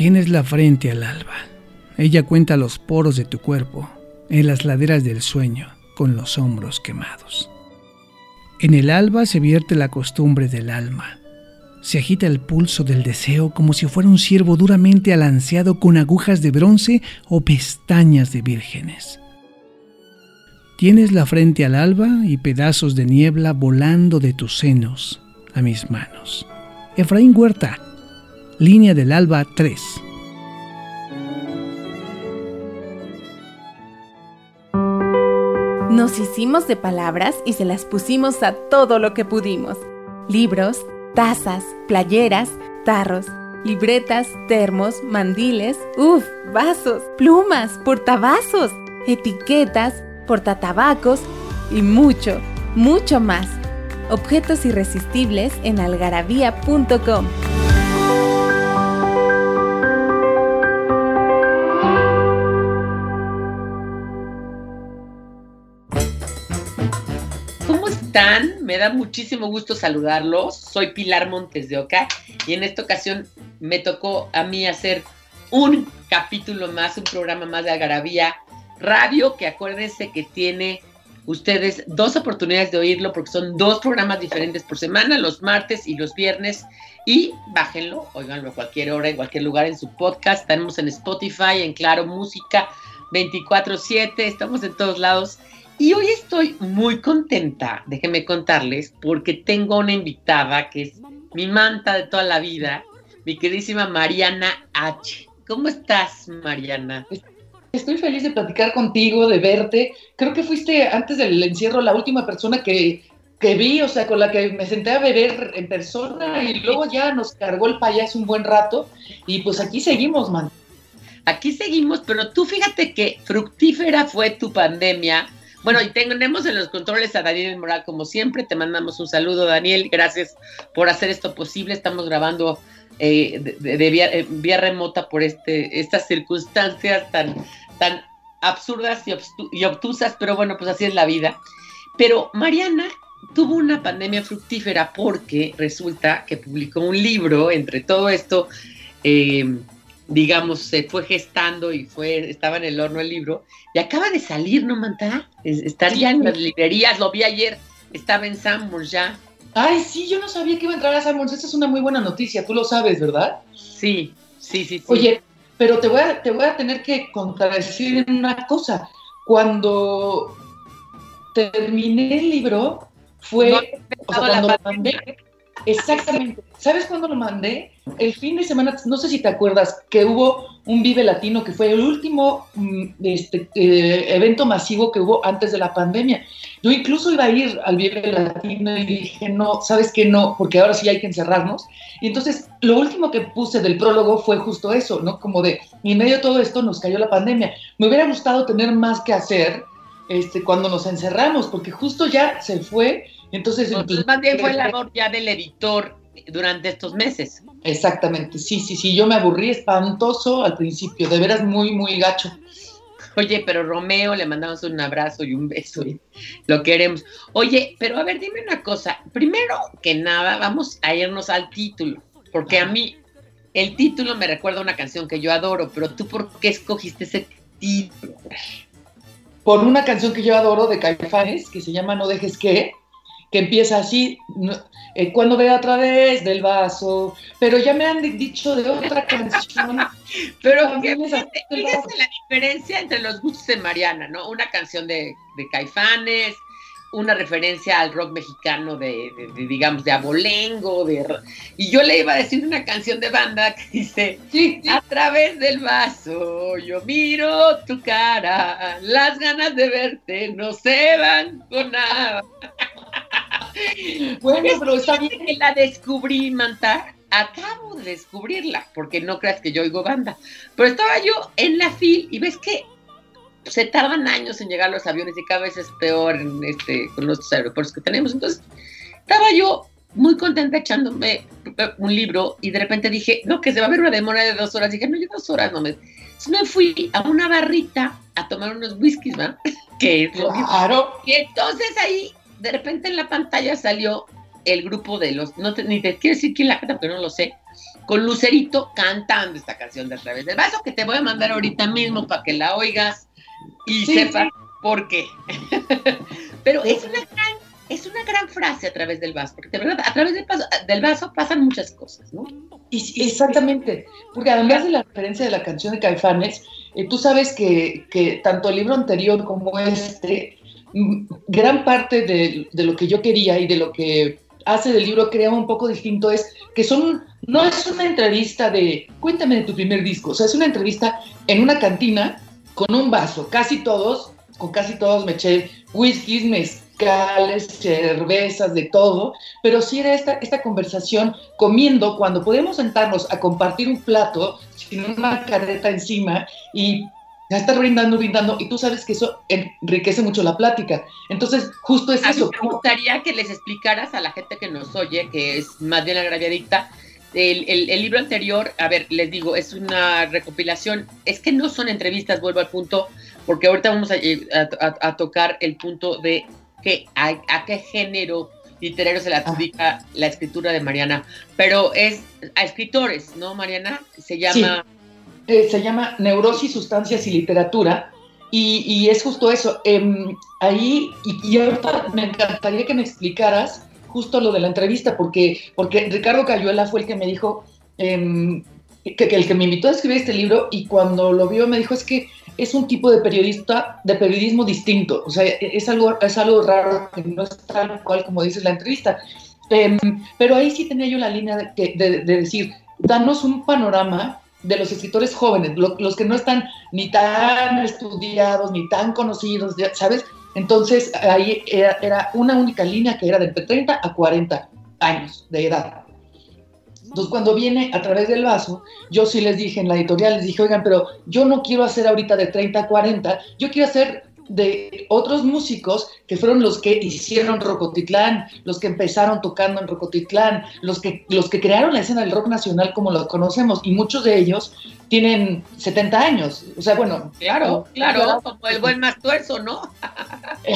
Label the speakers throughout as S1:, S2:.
S1: Tienes la frente al alba. Ella cuenta los poros de tu cuerpo en las laderas del sueño con los hombros quemados. En el alba se vierte la costumbre del alma. Se agita el pulso del deseo como si fuera un ciervo duramente alanceado con agujas de bronce o pestañas de vírgenes. Tienes la frente al alba y pedazos de niebla volando de tus senos a mis manos. Efraín Huerta, Línea del Alba 3.
S2: Nos hicimos de palabras y se las pusimos a todo lo que pudimos. Libros, tazas, playeras, tarros, libretas, termos, mandiles, uff, vasos, plumas, portavasos, etiquetas, portatabacos y mucho, mucho más objetos irresistibles en algarabía.com.
S3: están? Me da muchísimo gusto saludarlos. Soy Pilar Montes de Oca y en esta ocasión me tocó a mí hacer un capítulo más, un programa más de Algarabía Radio, que acuérdense que tiene ustedes dos oportunidades de oírlo porque son dos programas diferentes por semana, los martes y los viernes. Y bájenlo, oiganlo a cualquier hora, en cualquier lugar en su podcast. Estamos en Spotify, en Claro Música 24-7, estamos en todos lados. Y hoy estoy muy contenta, déjenme contarles, porque tengo una invitada que es mi manta de toda la vida, mi queridísima Mariana H. ¿Cómo estás, Mariana?
S4: Estoy feliz de platicar contigo, de verte. Creo que fuiste antes del encierro la última persona que, que vi, o sea, con la que me senté a beber en persona y luego ya nos cargó el payaso un buen rato y pues aquí seguimos, man.
S3: Aquí seguimos, pero tú fíjate que fructífera fue tu pandemia. Bueno, y tenemos en los controles a Daniel Moral, como siempre. Te mandamos un saludo, Daniel. Gracias por hacer esto posible. Estamos grabando eh, de, vía, eh, vía, remota por este, estas circunstancias tan, tan absurdas y, y obtusas, pero bueno, pues así es la vida. Pero Mariana tuvo una pandemia fructífera porque resulta que publicó un libro entre todo esto, eh, digamos, se fue gestando y fue, estaba en el horno el libro, y acaba de salir, ¿no, Manta? Estaría en las librerías, lo vi ayer, estaba en Sanborns ya.
S4: Ay, sí, yo no sabía que iba a entrar a Sanborns, esa es una muy buena noticia, tú lo sabes, ¿verdad?
S3: Sí, sí, sí. sí.
S4: Oye, pero te voy a, te voy a tener que contradecir una cosa. Cuando terminé el libro, fue o sea, cuando mandé. Exactamente. ¿Sabes cuándo lo mandé? El fin de semana, no sé si te acuerdas, que hubo un Vive Latino, que fue el último este, eh, evento masivo que hubo antes de la pandemia. Yo incluso iba a ir al Vive Latino y dije, no, ¿sabes qué? No, porque ahora sí hay que encerrarnos. Y entonces, lo último que puse del prólogo fue justo eso, ¿no? Como de, en medio de todo esto nos cayó la pandemia. Me hubiera gustado tener más que hacer este, cuando nos encerramos, porque justo ya se fue. Entonces,
S3: entonces más bien fue labor ya del editor durante estos meses.
S4: Exactamente, sí, sí, sí, yo me aburrí espantoso al principio, de veras muy, muy gacho.
S3: Oye, pero Romeo, le mandamos un abrazo y un beso y lo queremos. Oye, pero a ver, dime una cosa. Primero que nada, vamos a irnos al título, porque a mí el título me recuerda a una canción que yo adoro, pero tú, ¿por qué escogiste ese título?
S4: Por una canción que yo adoro de Caifanes, que se llama No dejes que, que empieza así, eh, cuando vea otra vez del vaso, pero ya me han dicho de otra canción.
S3: pero fíjate, fíjate la diferencia entre los gustos de Mariana, ¿no? Una canción de, de Caifanes, una referencia al rock mexicano de, de, de, digamos, de abolengo, de... Y yo le iba a decir una canción de banda que dice, sí, sí. a través del vaso yo miro tu cara, las ganas de verte no se van con nada.
S4: Bueno, pero está bien.
S3: que la descubrí, Manta, acabo de descubrirla, porque no creas que yo oigo banda, pero estaba yo en la fil y ves que se tardan años en llegar los aviones y cada vez es peor en este, con los aeropuertos que tenemos. Entonces, estaba yo muy contenta echándome un libro y de repente dije, no, que se va a ver una demora de dos horas. dije, no, yo dos horas no me... Entonces me fui a una barrita a tomar unos whiskies, ¿verdad? Que es
S4: claro.
S3: Y entonces ahí, de repente en la pantalla salió el grupo de los, no ni te quiero decir quién la canta, pero no lo sé, con Lucerito cantando esta canción de A través del vaso, que te voy a mandar ahorita mismo para que la oigas y sepas por qué. pero es una gran es una gran frase a través del vaso, porque de verdad, a través del vaso, del vaso pasan muchas cosas, ¿no?
S4: Y, exactamente, porque además de la referencia de la canción de Caifanes, eh, tú sabes que, que, tanto el libro anterior como este, mm, gran parte de, de, lo que yo quería y de lo que hace del libro crea un poco distinto es que son, no es una entrevista de cuéntame de tu primer disco, o sea, es una entrevista en una cantina con un vaso, casi todos, con casi todos me eché whiskies, cervezas, de todo, pero sí era esta, esta conversación comiendo cuando podemos sentarnos a compartir un plato sin una careta encima y ya estar brindando, brindando, y tú sabes que eso enriquece mucho la plática. Entonces, justo es eso.
S3: Me gustaría que les explicaras a la gente que nos oye, que es más bien agraviadita, el, el, libro anterior, a ver, les digo, es una recopilación, es que no son entrevistas, vuelvo al punto, porque ahorita vamos a, a tocar el punto de que a, qué género literario se le adjudica la escritura de Mariana, pero es a escritores, ¿no, Mariana? Se llama...
S4: Eh, se llama Neurosis, Sustancias y Literatura, y, es justo eso. Em, ahí, y, ahorita me encantaría que me explicaras justo lo de la entrevista, porque, porque Ricardo Cayuela fue el que me dijo, em, que, el que me invitó a escribir este libro, y cuando lo vio me dijo, es que es un tipo de periodista, de periodismo distinto. O sea, es algo, es algo raro que no es tal cual como dices la entrevista. Em, pero ahí sí tenía yo la línea de, decir, danos un panorama de los escritores jóvenes, los que no están ni tan estudiados, ni tan conocidos, ¿sabes? Entonces ahí era, era, una única línea que era de entre 30 a 40 años de edad. Entonces, cuando viene a través del vaso, yo sí les dije en la editorial, les dije, oigan, pero yo no quiero hacer ahorita de 30 a 40, yo quiero hacer de otros músicos que fueron los que hicieron Rocotitlán, los que empezaron tocando en Rocotitlán, los que, los que crearon la escena del rock nacional como lo conocemos, y muchos de ellos tienen 70 años. O sea, bueno.
S3: Claro, claro, como el buen Mastuerzo, ¿no?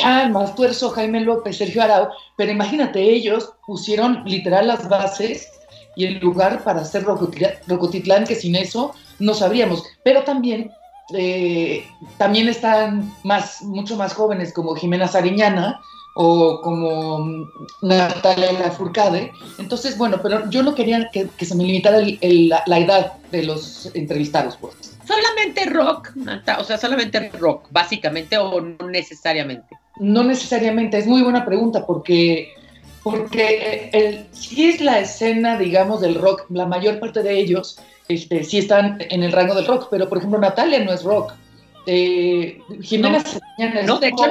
S4: ah, el Mastuerzo, Jaime López, Sergio Arau, pero imagínate, ellos pusieron literal las bases y el lugar para hacer Rocotitlán, que sin eso no sabríamos. Pero también, eh, también están más, mucho más jóvenes como Jimena Sariñana o como Natalia Lafourcade. Entonces, bueno, pero yo no quería que, se me limitara la, edad de los entrevistados, pues.
S3: Solamente rock, o sea, solamente rock, básicamente, o no necesariamente.
S4: No necesariamente, es muy buena pregunta porque porque el, si es la escena, digamos, del rock, la mayor parte de ellos este, sí están en el rango del rock, pero por ejemplo Natalia no es rock. Eh, Jimena
S3: no, no de hecho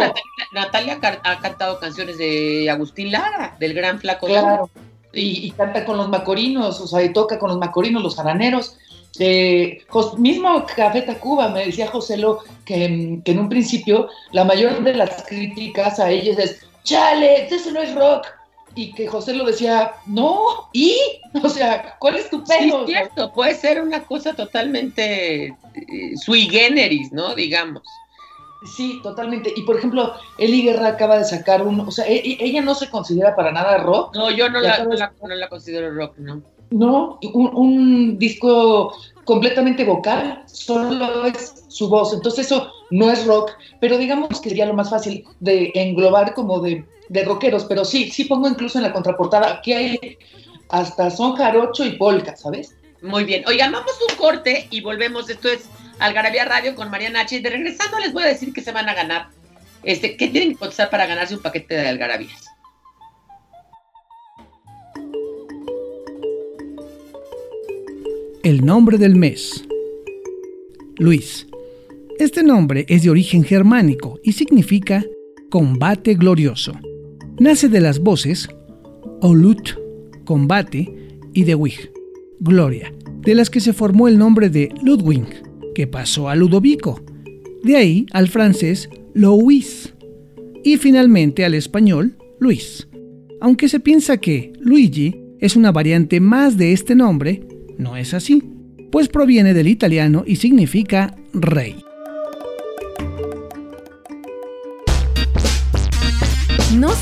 S3: Natalia, ha cantado canciones de Agustín Lara, del gran flaco.
S4: Claro, y, canta con los macorinos, o sea, y toca con los macorinos, los jaraneros. Eh, mismo Café Tacuba me decía José Lo que, que, en un principio la mayor de las críticas a ellos es, chale, eso no es rock, y que José lo decía, no, ¿y? O sea, ¿cuál es tu pelo?
S3: Sí, cierto, puede ser una cosa totalmente eh, sui generis, ¿no? Digamos.
S4: Sí, totalmente. Y por ejemplo, Eli Guerra acaba de sacar un, o sea, e, e, ella no se considera para nada rock.
S3: No, yo no, la, no la, considero rock, ¿no?
S4: No, un, un, disco completamente vocal, solo es su voz. Entonces eso no es rock, pero digamos que sería lo más fácil de englobar como de de rockeros, pero sí, sí pongo incluso en la contraportada que hay hasta son jarocho y polka, ¿sabes?
S3: Muy bien. Oigan, vamos un corte y volvemos. Esto es Algarabía Radio con Mariana H. De regresando les voy a decir que se van a ganar. Este, ¿Qué tienen que contestar para ganarse un paquete de algarabías?
S1: El nombre del mes. Luis. Este nombre es de origen germánico y significa combate glorioso. Nace de las voces Olut, combate, y de Wig, Gloria, de las que se formó el nombre de Ludwig, que pasó a Ludovico, de ahí al francés Louis y finalmente al español Luis. Aunque se piensa que Luigi es una variante más de este nombre, no es así, pues proviene del italiano y significa rey.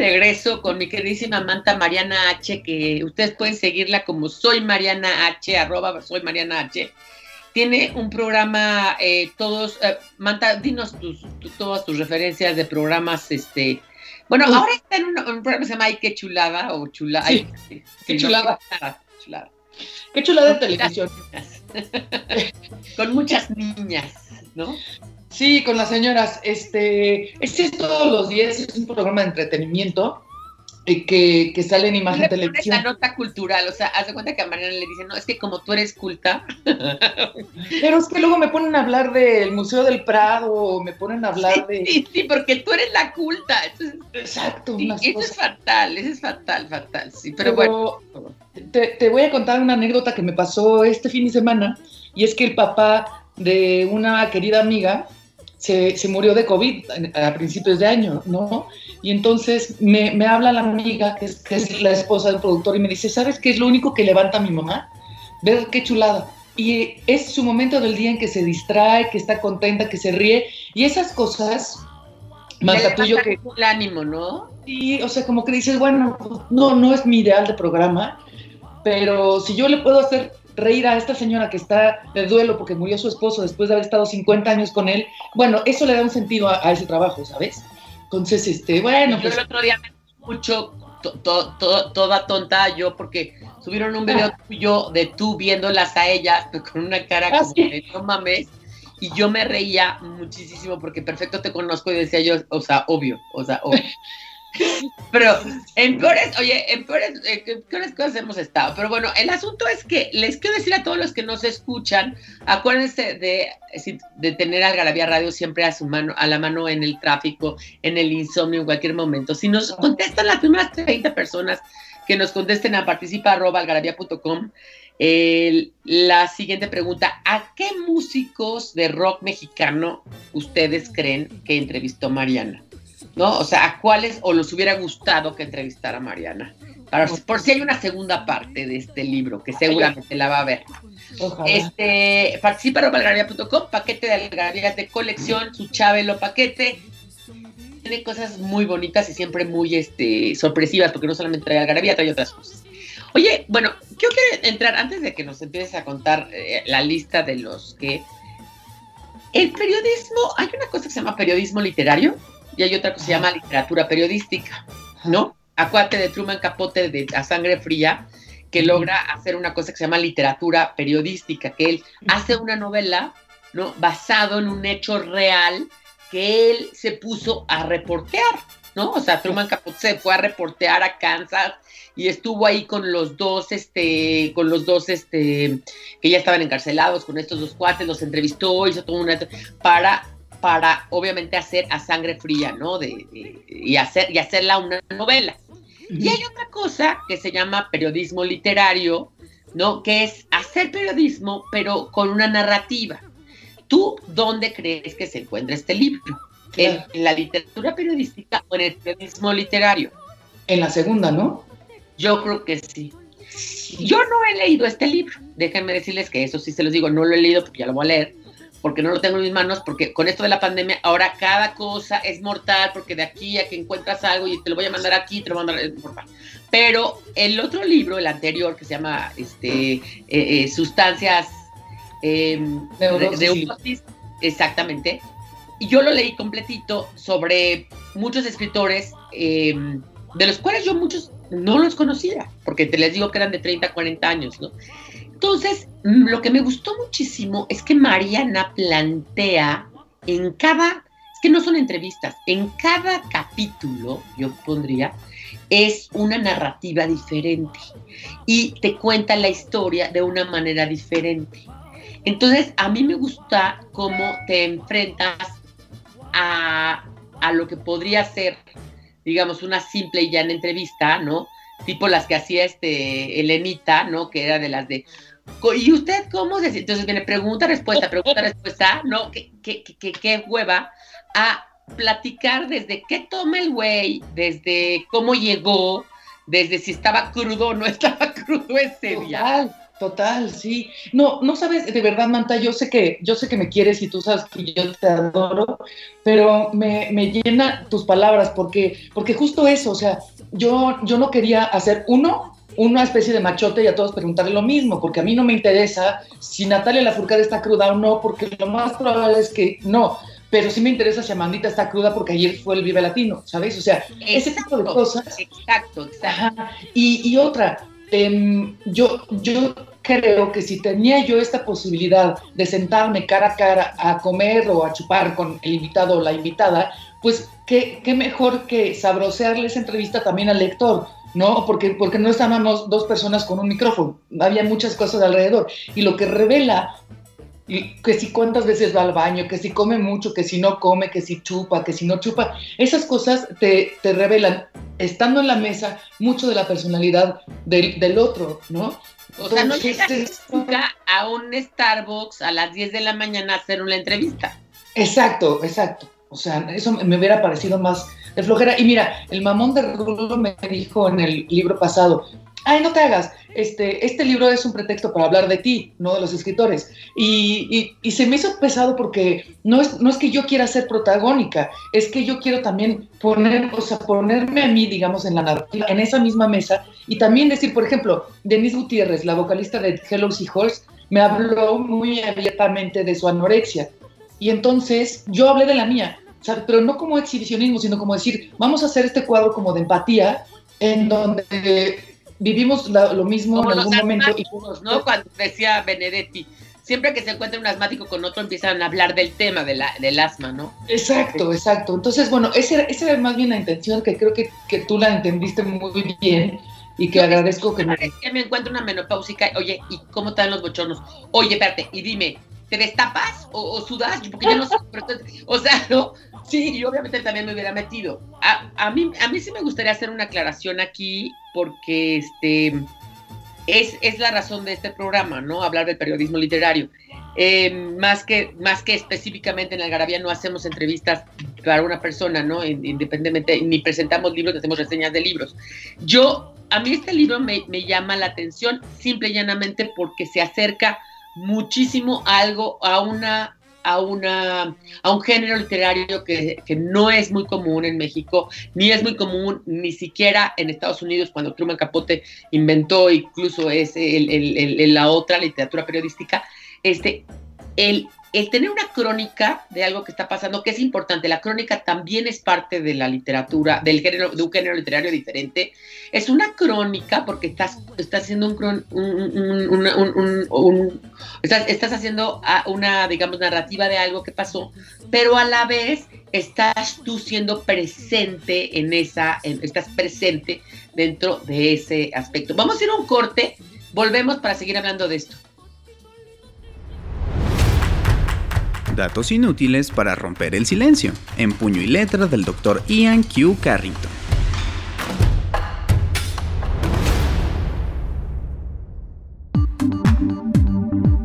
S3: regreso con mi queridísima Manta Mariana H, que ustedes pueden seguirla como soy Mariana H, arroba soy Mariana H. Tiene un programa, eh, todos, eh, Manta, dinos tus, todas tus referencias de programas, este, bueno, ahora está en un, programa que se llama Ay, qué chulada, o chulada.
S4: qué chulada. Qué chulada de televisión.
S3: con muchas niñas, ¿no?
S4: Sí, con las señoras. Este, este es todos los días, es un programa de entretenimiento eh, que, que, sale en imagen televisión.
S3: Esa nota cultural, o sea, hace cuenta que a Mariana le dicen, no, es que como tú eres culta.
S4: Pero es que luego me ponen a hablar del Museo del Prado, me ponen a hablar de.
S3: Sí, sí, porque tú eres la culta.
S4: Exacto.
S3: eso es fatal, eso es fatal, fatal, sí. Pero, bueno.
S4: Te, te voy a contar una anécdota que me pasó este fin de semana, y es que el papá de una querida amiga se, se, murió de COVID a principios de año, ¿no? Y entonces me, me habla la amiga, que es, que es, la esposa del productor, y me dice, ¿sabes qué es lo único que levanta a mi mamá? Ver qué chulada. Y es su momento del día en que se distrae, que está contenta, que se ríe, y esas cosas,
S3: más tuyo que... El ánimo, ¿no?
S4: Y, o sea, como que dices, bueno, no, no es mi ideal de programa, pero si yo le puedo hacer reír a esta señora que está de duelo porque murió su esposo después de haber estado 50 años con él, bueno, eso le da un sentido a, ese trabajo, ¿sabes? Entonces, este, bueno.
S3: Yo pues el otro día me escucho toda tonta yo porque subieron un video ah. tuyo de tú viéndolas a ellas con una cara ah, como de no mames y yo me reía muchísimo porque perfecto te conozco y decía yo, o sea, obvio, o sea, obvio. Pero en peores, oye, en peores, eh, cosas hemos estado. Pero bueno, el asunto es que les quiero decir a todos los que nos escuchan, acuérdense de, de tener Algarabía Radio siempre a su mano, a la mano en el tráfico, en el insomnio, en cualquier momento. Si nos contestan las primeras 30 personas que nos contesten a participa.algarabía.com, la siguiente pregunta, ¿a qué músicos de rock mexicano ustedes creen que entrevistó Mariana? ¿No? O sea, ¿a cuáles o los hubiera gustado que entrevistara a Mariana? por si hay una segunda parte de este libro, que seguramente la va a ver. Este, participa en paquete de algarabías de colección, su Chabelo paquete. Tiene cosas muy bonitas y siempre muy este, sorpresivas, porque no solamente trae algarabía, trae otras cosas. Oye, bueno, yo quiero entrar, antes de que nos empieces a contar eh, la lista de los que... El periodismo, hay una cosa que se llama periodismo literario, y hay otra que se llama literatura periodística, ¿no? Acuate de Truman Capote de A Sangre Fría, que logra hacer una cosa que se llama literatura periodística, que él hace una novela, ¿no? Basado en un hecho real que él se puso a reportear, ¿no? O sea, Truman Capote se fue a reportear a Kansas y estuvo ahí con los dos, este, con los dos, este, que ya estaban encarcelados, con estos dos cuates, los entrevistó, hizo todo una, para para obviamente hacer a sangre fría, ¿no? De, y, hacer, y hacerla una novela. Y hay otra cosa que se llama periodismo literario, ¿no? Que es hacer periodismo, pero con una narrativa. ¿Tú dónde crees que se encuentra este libro? ¿En, la literatura periodística o en el periodismo literario?
S4: En la segunda, ¿no?
S3: Yo creo que sí. Yo no he leído este libro. Déjenme decirles que eso sí se los digo, no lo he leído porque ya lo voy a leer porque no lo tengo en mis manos, porque con esto de la pandemia, ahora cada cosa es mortal, porque de aquí a que encuentras algo y te lo voy a mandar aquí, te lo voy a mandar. Pero el otro libro, el anterior, que se llama este, eh, eh, Sustancias eh, de, exactamente, y yo lo leí completito sobre muchos escritores, em, de los cuales yo muchos no los conocía, porque te les digo que eran de 30, 40 años, ¿no? Entonces, lo que me gustó muchísimo es que Mariana plantea en cada, es que no son entrevistas, en cada capítulo, yo pondría, es una narrativa diferente y te cuenta la historia de una manera diferente. Entonces, a mí me gusta cómo te enfrentas a, a lo que podría ser, digamos, una simple y llana entrevista, ¿no? Tipo las que hacía este Elenita, ¿no? Que era de las de, ¿y usted cómo se Entonces viene pregunta, respuesta, pregunta, respuesta, ¿no? ¿Qué, qué, qué, qué hueva? A platicar desde qué toma el güey, desde cómo llegó, desde si estaba crudo o no estaba crudo ese
S4: día. Total, sí. No, no sabes, de verdad, Manta, yo sé que, yo sé que me quieres y tú sabes que yo te adoro, pero me, me llena tus palabras porque, porque justo eso, o sea, yo, yo no quería hacer uno, una especie de machote y a todos preguntarle lo mismo, porque a mí no me interesa si Natalia Lafourcade está cruda o no, porque lo más probable es que no pero sí me interesa si Amandita está cruda porque ayer fue el Vive Latino, ¿sabes? O sea, ese tipo de cosas.
S3: Exacto, exacto.
S4: Y, y, otra, em, yo, yo creo que si tenía yo esta posibilidad de sentarme cara a cara a comer o a chupar con el invitado o la invitada, pues qué, qué mejor que sabrosearle esa entrevista también al lector. ¿No? Porque, porque no estábamos dos personas con un micrófono, había muchas cosas alrededor. Y lo que revela que si cuántas veces va al baño, que si come mucho, que si no come, que si chupa, que si no chupa, esas cosas te, revelan, estando en la mesa, mucho de la personalidad del, otro, ¿no?
S3: O sea, no llegas nunca a un Starbucks a las 10 de la mañana a hacer una entrevista.
S4: Exacto, exacto. O sea, eso me hubiera parecido más de flojera. Y mira, el mamón de Rulo me dijo en el libro pasado, ay, no te hagas, este, este libro es un pretexto para hablar de ti, no de los escritores. Y, se me hizo pesado porque no es, no es que yo quiera ser protagónica, es que yo quiero también poner, o sea, ponerme a mí, digamos, en la narrativa, en esa misma mesa, y también decir, por ejemplo, Denise Gutiérrez, la vocalista de Hello Seahorse, me habló muy abiertamente de su anorexia. Y entonces yo hablé de la mía, pero no como exhibicionismo, sino como decir, vamos a hacer este cuadro como de empatía, en donde vivimos lo mismo en algún momento. Y,
S3: ¿no? Cuando decía Benedetti, siempre que se encuentra un asmático con otro empiezan a hablar del tema de la, del asma, ¿no?
S4: Exacto, exacto. Entonces, bueno, esa era, más bien la intención que creo que, que tú la entendiste muy bien y que agradezco que,
S3: me... que me encuentro una menopáusica, oye, ¿y cómo están los bochornos? Oye, espérate, y dime, ¿te destapas o, sudas? Porque yo no sé, o sea, ¿no? Sí, y obviamente también me hubiera metido. A, a, mí, a mí sí me gustaría hacer una aclaración aquí, porque este, es, es la razón de este programa, ¿no? Hablar del periodismo literario. Eh, más, que, más que específicamente en Algarabía no hacemos entrevistas para una persona, ¿no? Independientemente, ni presentamos libros, ni hacemos reseñas de libros. Yo, a mí este libro me, me llama la atención simple y llanamente porque se acerca muchísimo algo, a una a, una, a un género literario que, no es muy común en México, ni es muy común ni siquiera en Estados Unidos, cuando Truman Capote inventó incluso ese, el, la otra literatura periodística, este, el, el tener una crónica de algo que está pasando, que es importante, la crónica también es parte de la literatura, del género, de un género literario diferente. Es una crónica porque estás, estás haciendo un, un, estás, estás, haciendo una, digamos, narrativa de algo que pasó, pero a la vez estás tú siendo presente en esa, estás presente dentro de ese aspecto. Vamos a ir a un corte, volvemos para seguir hablando de esto.
S5: Datos inútiles para romper el silencio, en puño y letra del Dr. Ian Q. Carrington.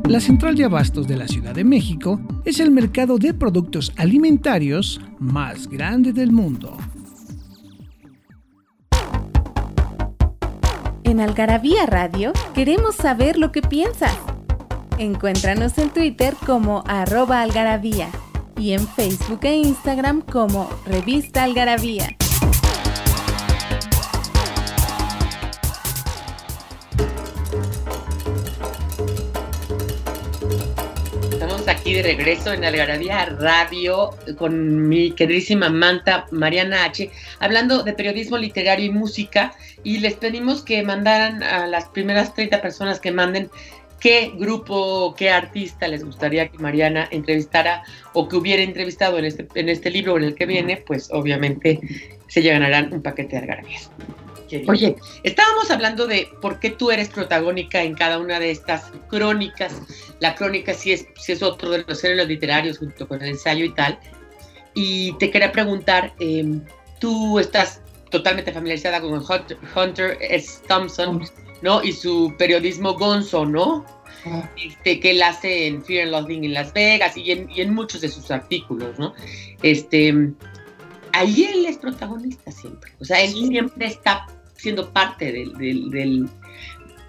S1: La central de abastos de la Ciudad de México es el mercado de productos alimentarios más grande del mundo.
S2: En Algarabía Radio queremos saber lo que piensas. Encuéntranos en Twitter como arroba algarabía y en Facebook e Instagram como revista algarabía.
S3: Estamos aquí de regreso en Algarabía Radio con mi queridísima Manta Mariana H, hablando de periodismo literario y música. Y les pedimos que mandaran a las primeras 30 personas que manden qué grupo, qué artista les gustaría que Mariana entrevistara o que hubiera entrevistado en este, en este libro en el que viene, pues obviamente se ganarán un paquete de algarabías. Oye, estábamos hablando de por qué tú eres protagónica en cada una de estas crónicas. La crónica sí es, sí es otro de los géneros literarios junto con el ensayo y tal. Y te quería preguntar, em, tú estás totalmente familiarizada con Hunter, S. Thompson, ¿no? Y su periodismo gonzo, ¿no? Este, que él hace en Fear and Loathing en Las Vegas y en, y en muchos de sus artículos, ¿no? Este, ahí él es protagonista siempre. O sea, él siempre está siendo parte del,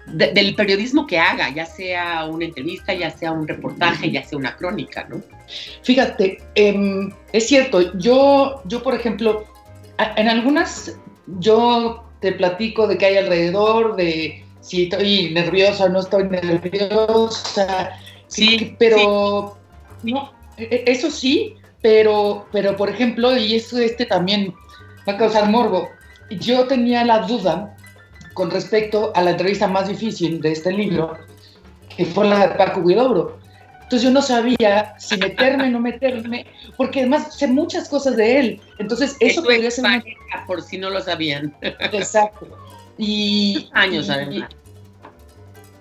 S3: del, periodismo que haga, ya sea una entrevista, ya sea un reportaje, ya sea una crónica, ¿no?
S4: Fíjate, em, es cierto, yo, yo, por ejemplo, en algunas, yo te platico de qué hay alrededor, de si estoy nerviosa o no estoy nerviosa, sí, pero no, e, e, eso sí, pero, pero por ejemplo, y eso este también va a causar morbo, yo tenía la duda con respecto a la entrevista más difícil de este libro, que fue la de Paco Guidobro. Entonces yo no sabía si meterme o no meterme, porque además sé muchas cosas de él. Entonces eso, podría ser...
S3: Por si no lo sabían.
S4: Exacto. Y...
S3: Años además.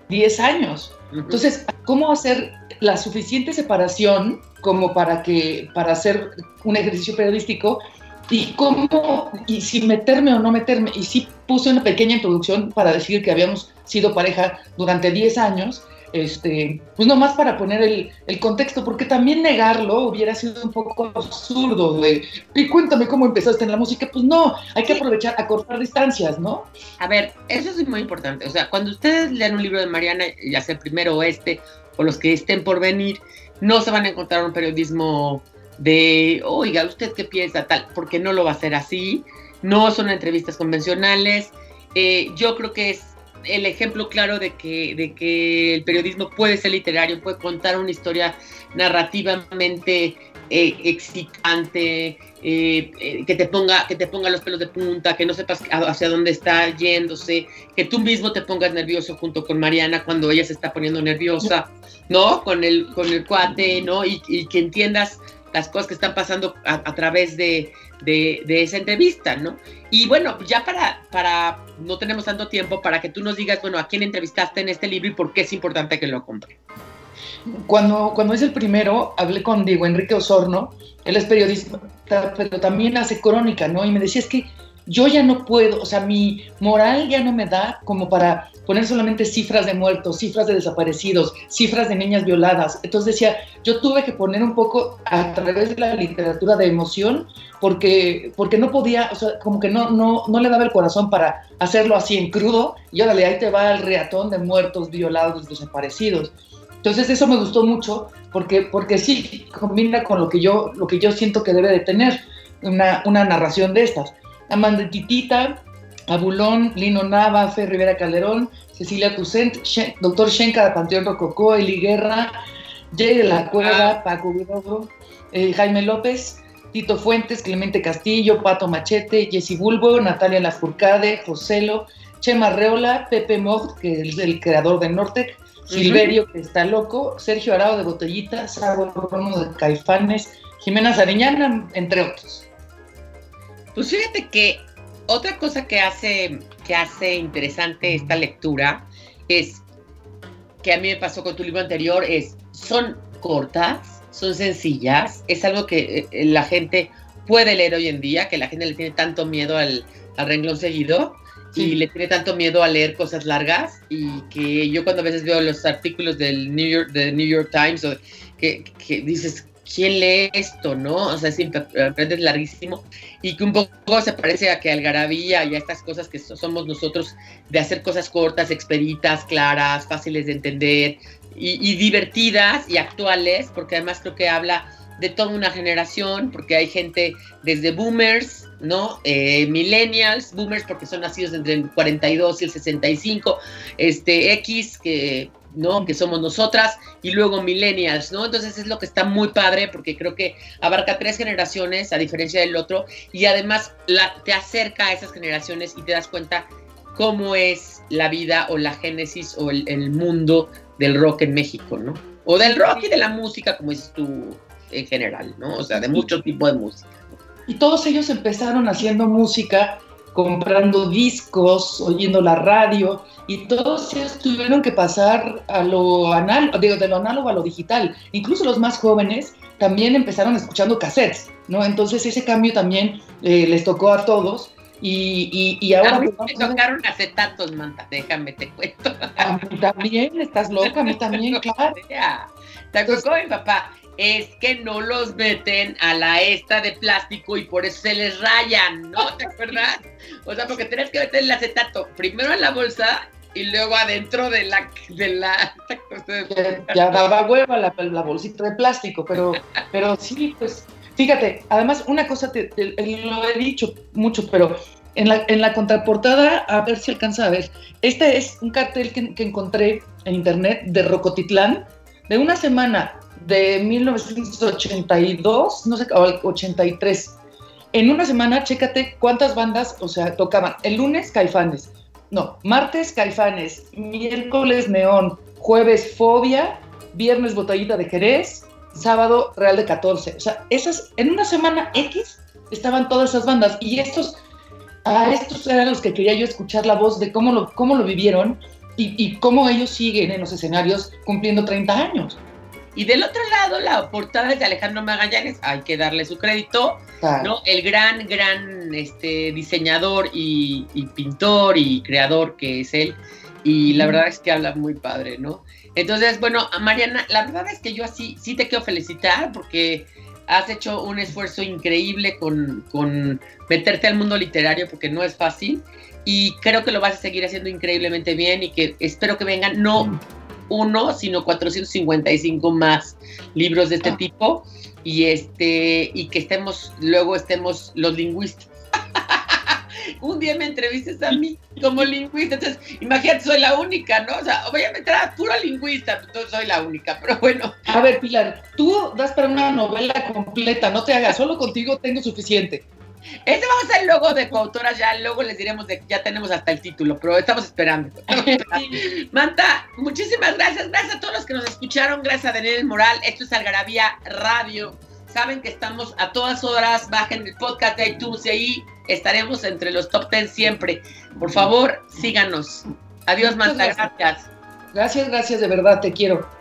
S4: Diez años. Entonces, ¿cómo hacer la suficiente separación como para que para hacer un ejercicio periodístico y cómo, y si meterme o no meterme, y sí puse una pequeña introducción para decir que habíamos sido pareja durante 10 años, este, pues nomás para poner el, el, contexto, porque también negarlo hubiera sido un poco absurdo, de, y cuéntame cómo empezaste en la música, pues no, hay que aprovechar, a cortar distancias, ¿no?
S3: A ver, eso es muy importante, o sea, cuando ustedes lean un libro de Mariana, ya sea el primero o este, o los que estén por venir, no se van a encontrar un periodismo de, oiga, ¿usted qué piensa tal? Porque no lo va a hacer así, no son entrevistas convencionales. Eh, yo creo que es el ejemplo claro de que, de que el periodismo puede ser literario, puede contar una historia narrativamente eh, excitante, eh, que, te ponga, que te ponga los pelos de punta, que no sepas hacia dónde está yéndose, que tú mismo te pongas nervioso junto con Mariana cuando ella se está poniendo nerviosa, ¿no? Con el, con el cuate, ¿no? Y que entiendas las cosas que están pasando a, través de, esa entrevista, ¿no? Y bueno, ya para, para, no tenemos tanto tiempo para que tú nos digas, bueno, a quién entrevistaste en este libro y por qué es importante que lo compre.
S4: Cuando, cuando es el primero, hablé con Diego Enrique Osorno, él es periodista, pero también hace crónica, ¿no? Y me decía, es que yo ya no puedo, o sea, mi moral ya no me da como para poner solamente cifras de muertos, cifras de desaparecidos, cifras de niñas violadas. Entonces decía, yo tuve que poner un poco a través de la literatura de emoción porque, porque no podía, o sea, como que no, no, no le daba el corazón para hacerlo así en crudo y órale, ahí te va el reatón de muertos, violados, desaparecidos. Entonces eso me gustó mucho porque, porque sí combina con lo que yo, lo que yo siento que debe de tener una, una narración de estas. Amandititita, Abulón, Lino Nava, Fe Rivera Calderón, Cecilia Cusent, Doctor Shenka de Panteón Rococó, Eli Guerra, Jay de la Cueva, ah. Paco Guidogo, eh, Jaime López, Tito Fuentes, Clemente Castillo, Pato Machete, Jessy Bulbo, Natalia Lafourcade, Joselo, Chema Reola, Pepe Mocht, que es el creador de Nortec, Silverio, que está loco, Sergio Arao de Botellita, Sabo Romo de Caifanes, Jimena Sariñana, entre otros.
S3: Pues fíjate que otra cosa que hace, que hace interesante esta lectura es que a mí me pasó con tu libro anterior, es, son cortas, son sencillas, es algo que eh, la gente puede leer hoy en día, que la gente le tiene tanto miedo al, renglón seguido y le tiene tanto miedo a leer cosas largas y que yo cuando a veces veo los artículos del New York, del New York Times o que, que dices, ¿quién lee esto, no? O sea, siempre aprendes larguísimo y que un poco se parece a que Algarabía y a estas cosas que somos nosotros de hacer cosas cortas, expeditas, claras, fáciles de entender y, divertidas y actuales, porque además creo que habla de toda una generación, porque hay gente desde boomers, ¿no? Eh, millennials, boomers porque son nacidos entre el 42 y el 65, este, X, que ¿no? Que somos nosotras y luego millennials, ¿no? Entonces es lo que está muy padre porque creo que abarca tres generaciones a diferencia del otro y además la, te acerca a esas generaciones y te das cuenta cómo es la vida o la génesis o el, el mundo del rock en México, ¿no? O del rock y de la música, como dices tú en general, ¿no? O sea, de mucho tipo de música.
S4: Y todos ellos empezaron haciendo música, comprando discos, oyendo la radio, y todos ellos tuvieron que pasar a lo análogo, digo, de lo análogo a lo digital. Incluso los más jóvenes también empezaron escuchando cassettes, ¿no? Entonces ese cambio también eh, les tocó a todos. Y, y, ahora...
S3: A mí me tocaron acetatos, Manta, déjame te cuento.
S4: A mí también, estás loca, a mí también, claro.
S3: Te tocó mi papá es que no los meten a la esta de plástico y por eso se les rayan, ¿no? ¿Te acuerdas? O sea, porque tienes que meter el acetato primero en la bolsa y luego adentro de la... De la
S4: ya, daba hueva la, la, bolsita de plástico, pero, pero sí, pues fíjate, además una cosa, te, lo he dicho mucho, pero en la, en la contraportada, a ver si alcanza a ver, este es un cartel que, que encontré en internet de Rocotitlán, de una semana de 1982, no sé, 83. En una semana, chécate cuántas bandas, o sea, tocaban. El lunes, Caifanes. No, martes, Caifanes. Miércoles, Neón. Jueves, Fobia. Viernes, Botellita de Jerez. Sábado, Real de 14. O sea, esas, en una semana X estaban todas esas bandas. Y estos, a estos eran los que quería yo escuchar la voz de cómo lo, cómo lo vivieron y, y cómo ellos siguen en los escenarios cumpliendo 30 años.
S3: Y del otro lado, la portada es de Alejandro Magallanes, hay que darle su crédito, ¿no? El gran, gran este, diseñador y, pintor y creador que es él. Y la verdad es que habla muy padre, ¿no? Entonces, bueno, Mariana, la verdad es que yo así sí te quiero felicitar porque has hecho un esfuerzo increíble con, con meterte al mundo literario porque no es fácil y creo que lo vas a seguir haciendo increíblemente bien y que espero que vengan, no uno, sino 455 más libros de este ah. tipo y este y que estemos luego estemos los lingüistas. Un día me entrevistas a mí como lingüista, entonces imagínate, soy la única, ¿no? O sea, voy a meter a puro lingüista, no soy la única, pero bueno.
S4: A ver, Pilar, tú das para una novela completa, no te hagas, solo contigo tengo suficiente.
S3: Ese vamos a ser luego de coautoras, ya luego les diremos de que ya tenemos hasta el título, pero estamos esperando. Manta, muchísimas gracias. Gracias a todos los que nos escucharon. Gracias a Daniel Moral. Esto es Algarabía Radio. Saben que estamos a todas horas. Bajen el podcast de iTunes y ahí estaremos entre los top 10 siempre. Por favor, síganos. Adiós, Manta. Gracias.
S4: Gracias, gracias, de verdad, te quiero.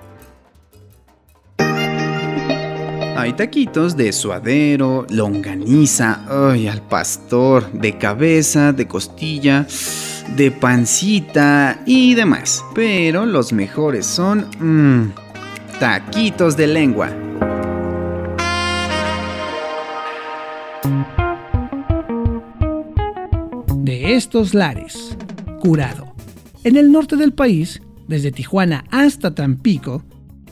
S5: Hay taquitos de suadero, longaniza, ay, al pastor, de cabeza, de costilla, de pancita y demás. Pero los mejores son mmm, taquitos de lengua.
S1: De estos lares, curado. En el norte del país, desde Tijuana hasta Tampico,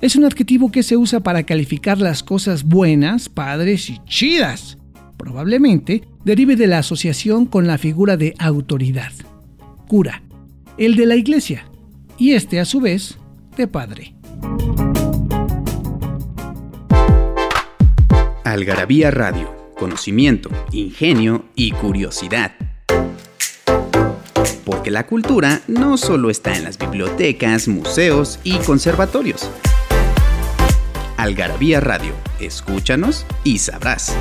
S1: es un adjetivo que se usa para calificar las cosas buenas, padres y chidas. Probablemente derive de la asociación con la figura de autoridad, cura, el de la iglesia, y este a su vez de padre.
S5: Algarabía Radio, conocimiento, ingenio y curiosidad. Porque la cultura no solo está en las bibliotecas, museos y conservatorios. Algarabía Radio. Escúchanos y sabrás.